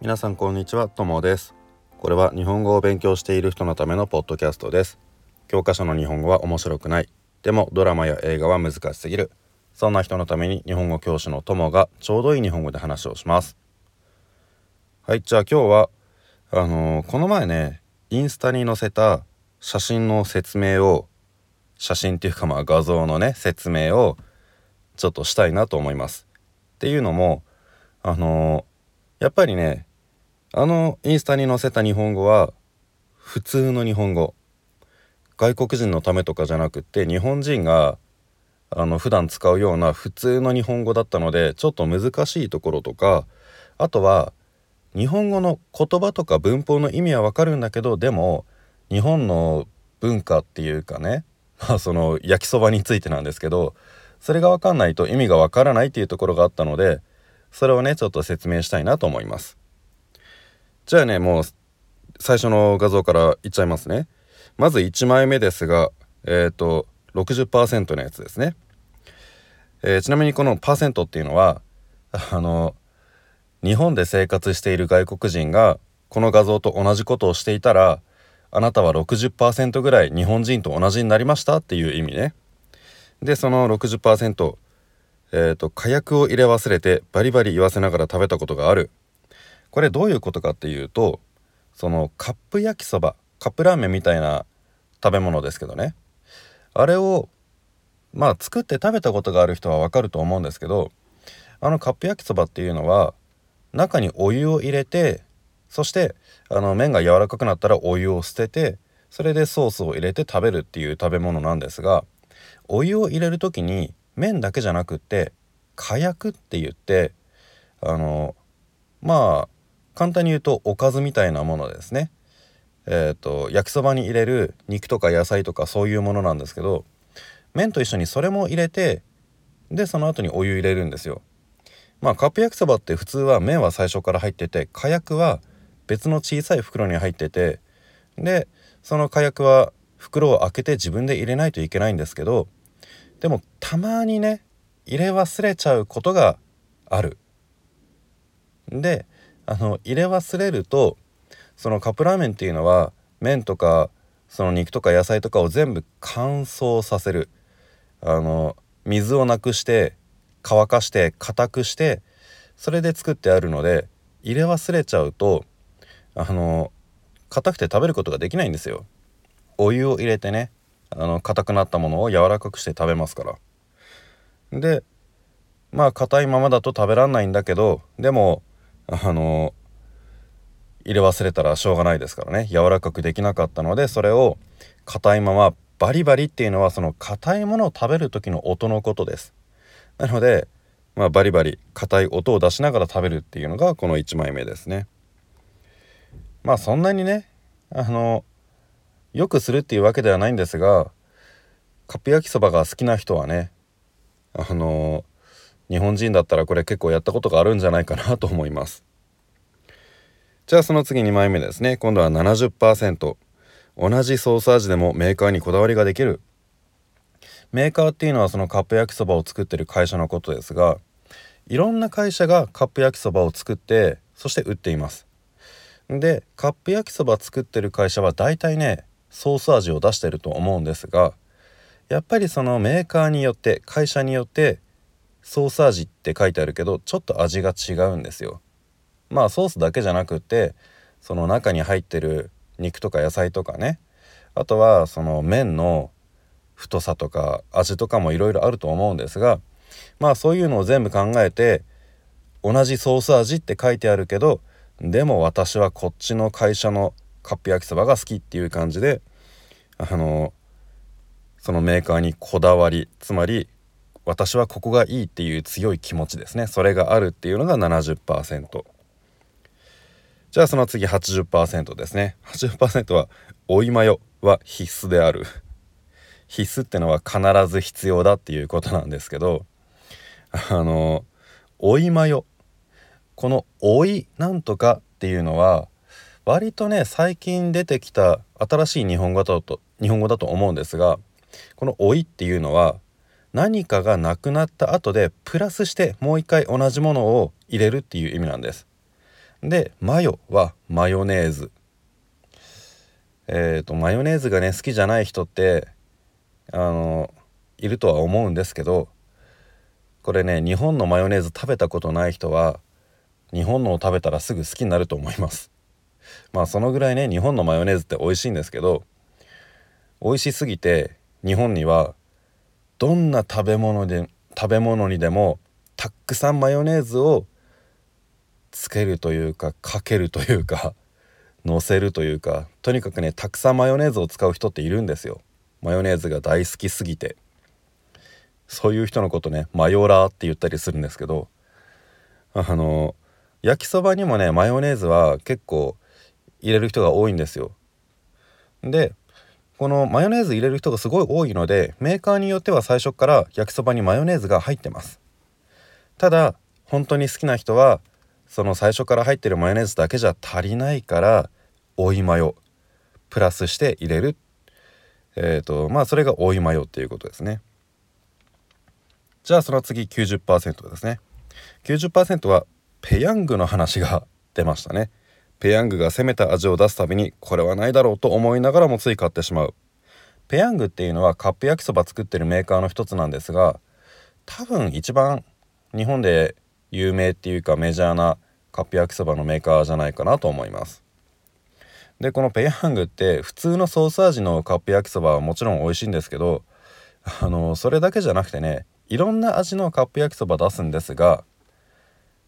皆さんこんにちは、ともです。これは日本語を勉強している人のためのポッドキャストです。教科書の日本語は面白くない。でもドラマや映画は難しすぎる。そんな人のために日本語教師のともがちょうどいい日本語で話をします。はいじゃあ今日はあのー、この前ねインスタに載せた写真の説明を写真っていうかまあ画像のね説明をちょっとしたいなと思います。っていうのもあのー、やっぱりねあのインスタに載せた日本語は普通の日本語外国人のためとかじゃなくって日本人があの普段使うような普通の日本語だったのでちょっと難しいところとかあとは日本語の言葉とか文法の意味はわかるんだけどでも日本の文化っていうかね まあその焼きそばについてなんですけどそれが分かんないと意味がわからないっていうところがあったのでそれをねちょっと説明したいなと思います。じゃあねもう最初の画像からいっちゃいますね。まず1枚目ですがえっ、ー、と60%のやつですね、えー、ちなみにこのパーセントっていうのは あの日本で生活している外国人がこの画像と同じことをしていたらあなたは60%ぐらい日本人と同じになりました？っていう意味ね。でその60%えっ、ー、と火薬を入れ忘れてバリバリ言わせながら食べたことがある。これどういうことかっていうとそのカップ焼きそばカップラーメンみたいな食べ物ですけどね。あれをまあ作って食べたことがある人はわかると思うんですけどあのカップ焼きそばっていうのは中にお湯を入れてそしてあの麺が柔らかくなったらお湯を捨ててそれでソースを入れて食べるっていう食べ物なんですがお湯を入れる時に麺だけじゃなくって火薬って言ってあのまあ簡単に言うとおかずみたいなものですね。えーと、焼きそばに入れる肉とか野菜とかそういうものなんですけど麺と一緒にそれも入れてでその後にお湯入れるんですよ。まあカップ焼きそばって普通は麺は最初から入ってて火薬は別の小さい袋に入っててでその火薬は袋を開けて自分で入れないといけないんですけどでもたまにね入れ忘れちゃうことがある。であの入れ忘れるとそのカップラーメンっていうのは麺とかその肉とか野菜とかを全部乾燥させるあの水をなくして乾かして硬くしてそれで作ってあるので入れ忘れちゃうとあの硬くて食べることができないんですよ。お湯を入れてねあの硬くなったものを柔らかくして食べますから。でまあ硬いままだと食べらんないんだけどでもあの入れ忘れたらしょうがないですからね。柔らかくできなかったのでそれを硬いままバリバリっていうのはその硬いものを食べる時の音のことです。なのでまあバリバリ硬い音を出しながら食べるっていうのがこの1枚目ですね。まあそんなにねあのよくするっていうわけではないんですがカップ焼きそばが好きな人はねあの日本人だったらこれ結構やったことがあるんじゃないかなと思います。じゃあその次2枚目ですね。今度は70%同じソース味でもメーカーにこだわりができる。メーカーっていうのはそのカップ焼きそばを作ってる会社のことですがいろんな会社がカップ焼きそばを作ってそして売っています。でカップ焼きそば作ってる会社は大体ねソース味を出してると思うんですがやっぱりそのメーカーによって会社によってソース味って書いてあるけどちょっと味が違うんですよ。まあソースだけじゃなくてその中に入ってる肉とか野菜とかねあとはその麺の太さとか味とかもいろいろあると思うんですがまあそういうのを全部考えて同じソース味って書いてあるけどでも私はこっちの会社のカップ焼きそばが好きっていう感じであのそのメーカーにこだわりつまり私はここがいいっていう強い気持ちですね。それがあるっていうのが70%じゃあその次80%ですね。80%は追いマヨは必須である。必須ってのは必ず必要だっていうことなんですけどあの追いマヨこの追いなんとかっていうのは割とね最近出てきた新しい日本語だと日本語だと思うんですがこの老いっていうのは何かがなくなった後でプラスしてもう一回同じものを入れるっていう意味なんです。でマヨはマヨネーズ。えっ、ー、とマヨネーズがね好きじゃない人ってあのいるとは思うんですけどこれね日本のマヨネーズ食べたことない人は日本のを食べたらすぐ好きになると思います。まあそのぐらいね日本のマヨネーズって美味しいんですけど美味しすぎて日本にはどんな食べ物で食べ物にでもたくさんマヨネーズをつけるというかかけるというか のせるというかとにかくねたくさんマヨネーズを使う人っているんですよ。マヨネーズが大好きすぎて。そういう人のことねマヨラーって言ったりするんですけどあの焼きそばにもねマヨネーズは結構入れる人が多いんですよ。でこのマヨネーズ入れる人がすごい多いのでメーカーによっては最初から焼きそばにマヨネーズが入ってます。ただ本当に好きな人はその最初から入ってるマヨネーズだけじゃ足りないから追いマヨプラスして入れる。えっ、ー、とまあそれが追いマヨっていうことですね。じゃあその次90%ですね。90%はペヤングの話が出ましたね。ペヤングが攻めた味を出すたびにこれはないだろうと思いながらもつい買ってしまう。ペヤングっていうのはカップ焼きそば作ってるメーカーの一つなんですが多分一番日本で有名っていうかメジャーなカップ焼きそばのメーカーじゃないかなと思います。でこのペヤングって普通のソース味のカップ焼きそばはもちろん美味しいんですけどあのそれだけじゃなくてねいろんな味のカップ焼きそば出すんですが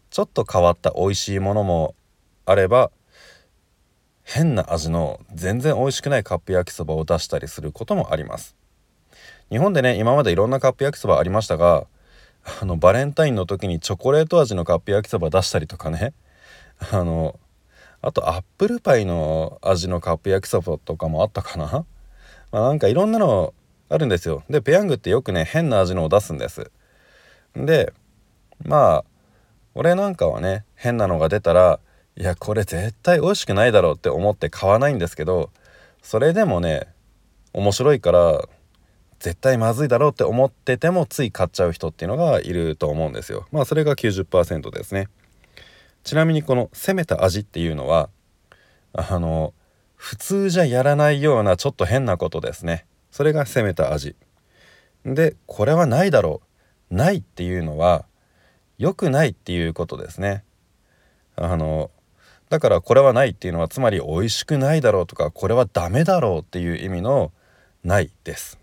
ちょっと変わった美味しいものもあれば変な味の全然美味しくないカップ焼きそばを出したりすることもあります。日本でね今までいろんなカップ焼きそばありましたがあのバレンタインの時にチョコレート味のカップ焼きそば出したりとかね。あのあとアップルパイの味のカップ焼きそばとかもあったかな、まあ、なんかいろんなのあるんですよ。でペヤングってよくね変な味のを出すんです。でまあ俺なんかはね変なのが出たらいやこれ絶対美味しくないだろうって思って買わないんですけどそれでもね面白いから絶対まずいだろうって思っててもつい買っちゃう人っていうのがいると思うんですよ。まあそれが90%ですね。ちなみにこの攻めた味っていうのはあの普通じゃやらないようなちょっと変なことですね。それが攻めた味。でこれはないだろう。ないっていうのは良くないっていうことですね。あのだからこれはないっていうのはつまり美味しくないだろうとかこれはダメだろうっていう意味のないです。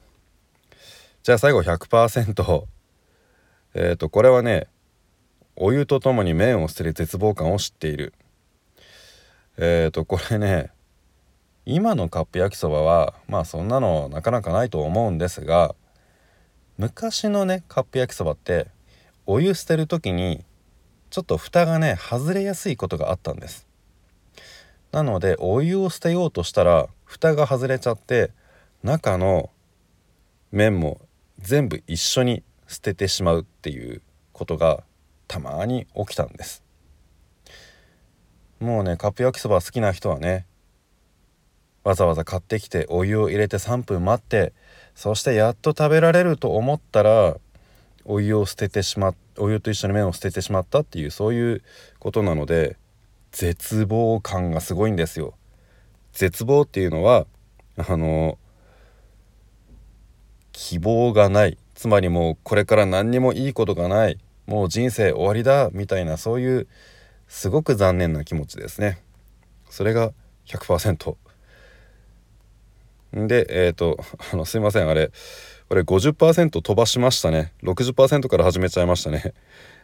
じゃあ最後100%えっ、ー、とこれはねお湯とともに麺を捨てる絶望感を知っている。えっ、ー、とこれね今のカップ焼きそばはまあそんなのなかなかないと思うんですが昔のねカップ焼きそばってお湯捨てる時にちょっと蓋がね外れやすいことがあったんです。なのでお湯を捨てようとしたら蓋が外れちゃって中の麺も全部一緒に捨ててしまうっていうことがたまに起きたんです。もうねカップ焼きそば好きな人はねわざわざ買ってきてお湯を入れて3分待ってそしてやっと食べられると思ったらお湯を捨ててしまお湯と一緒に麺を捨ててしまったっていうそういうことなので絶望感がすごいんですよ。絶望っていうのはあの希望がない。つまりもうこれから何にもいいことがない。もう人生終わりだみたいなそういうすごく残念な気持ちですね。それが100%でえっ、ー、とあのすいません。あれこれ50%飛ばしましたね。60%から始めちゃいましたね。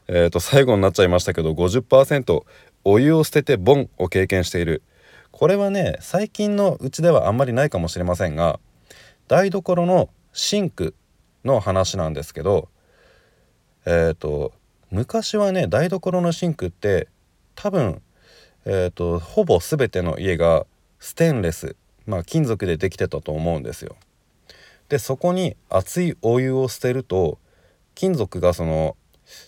えっ、ー、と最後になっちゃいましたけど50%お湯を捨ててボンを経験しているこれはね最近のうちではあんまりないかもしれませんが台所のシンクの話なんですけどえっ、ー、と昔はね台所のシンクって多分えっ、ー、とほぼ全ての家がステンレスまあ金属でできてたと思うんですよ。でそこに熱いお湯を捨てると金属がその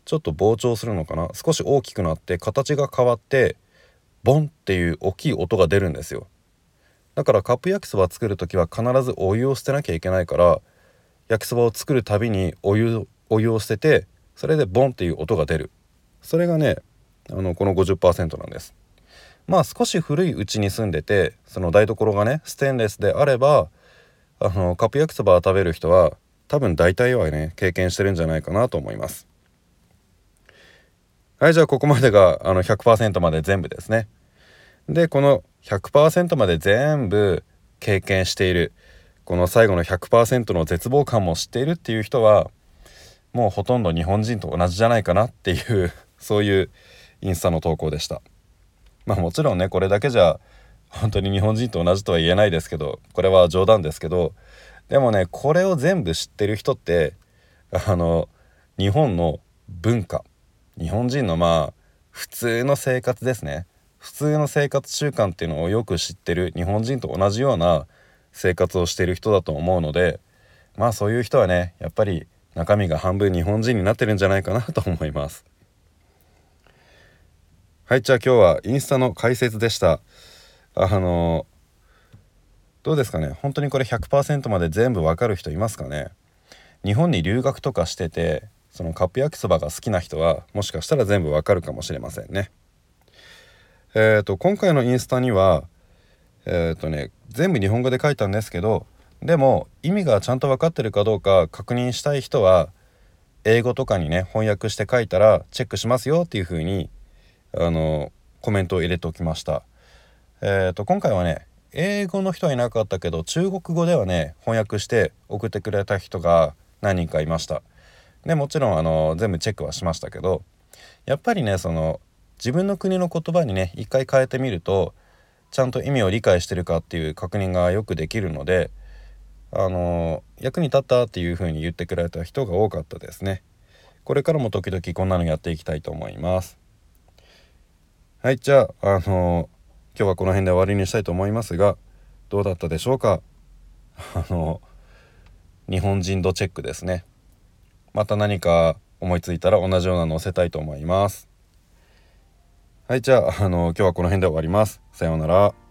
ちょっと膨張するのかな？少し大きくなって形が変わってボンっていう大きい音が出るんですよ。だからカップ焼きそば作る時は必ずお湯を捨てなきゃいけないから焼きそばを作るたびにお湯お湯を捨ててそれでボンっていう音が出る。それがねあのこの50%なんです。まあ少し古いうちに住んでてその台所がねステンレスであればあのカップ焼きそばを食べる人は多分大体はね経験してるんじゃないかなと思います。はいじゃあここまでがあの100%まで全部ですね。でこの100%まで全部経験しているこの最後の100%の絶望感も知っているっていう人はもうほとんど日本人と同じじゃないかなっていうそういうインスタの投稿でした。まあもちろんねこれだけじゃ本当に日本人と同じとは言えないですけどこれは冗談ですけどでもねこれを全部知ってる人ってあの日本の文化日本人のまあ普通の生活ですね。普通の生活習慣っていうのをよく知ってる日本人と同じような生活をしている人だと思うのでまあそういう人はねやっぱり中身が半分日本人になってるんじゃないかなと思います。はいじゃあ今日はインスタの解説でした。あのどうですかね？本当にこれ100%まで全部わかる人いますかね？日本に留学とかしててそのカップ焼きそばが好きな人はもしかしたら全部わかるかもしれませんねえーと、今回のインスタにはえっ、ー、とね全部日本語で書いたんですけどでも意味がちゃんと分かってるかどうか確認したい人は英語とかにね翻訳して書いたらチェックしますよっていう風にあのコメントを入れておきました。えーと、今回はね英語の人はいなかったけど中国語ではね翻訳して送ってくれた人が何人かいました。でもちろんあの全部チェックはしましたけどやっぱりねその自分の国の言葉にね一回変えてみるとちゃんと意味を理解してるかっていう確認がよくできるのであの役に立ったっていう風に言ってくれた人が多かったですね。これからも時々こんなのやっていきたいと思います。はいじゃああの今日はこの辺で終わりにしたいと思いますがどうだったでしょうか？あの日本人度チェックですねまた何か思いついたら同じようなの載せたいと思います。はいじゃああの今日はこの辺で終わります。さようなら。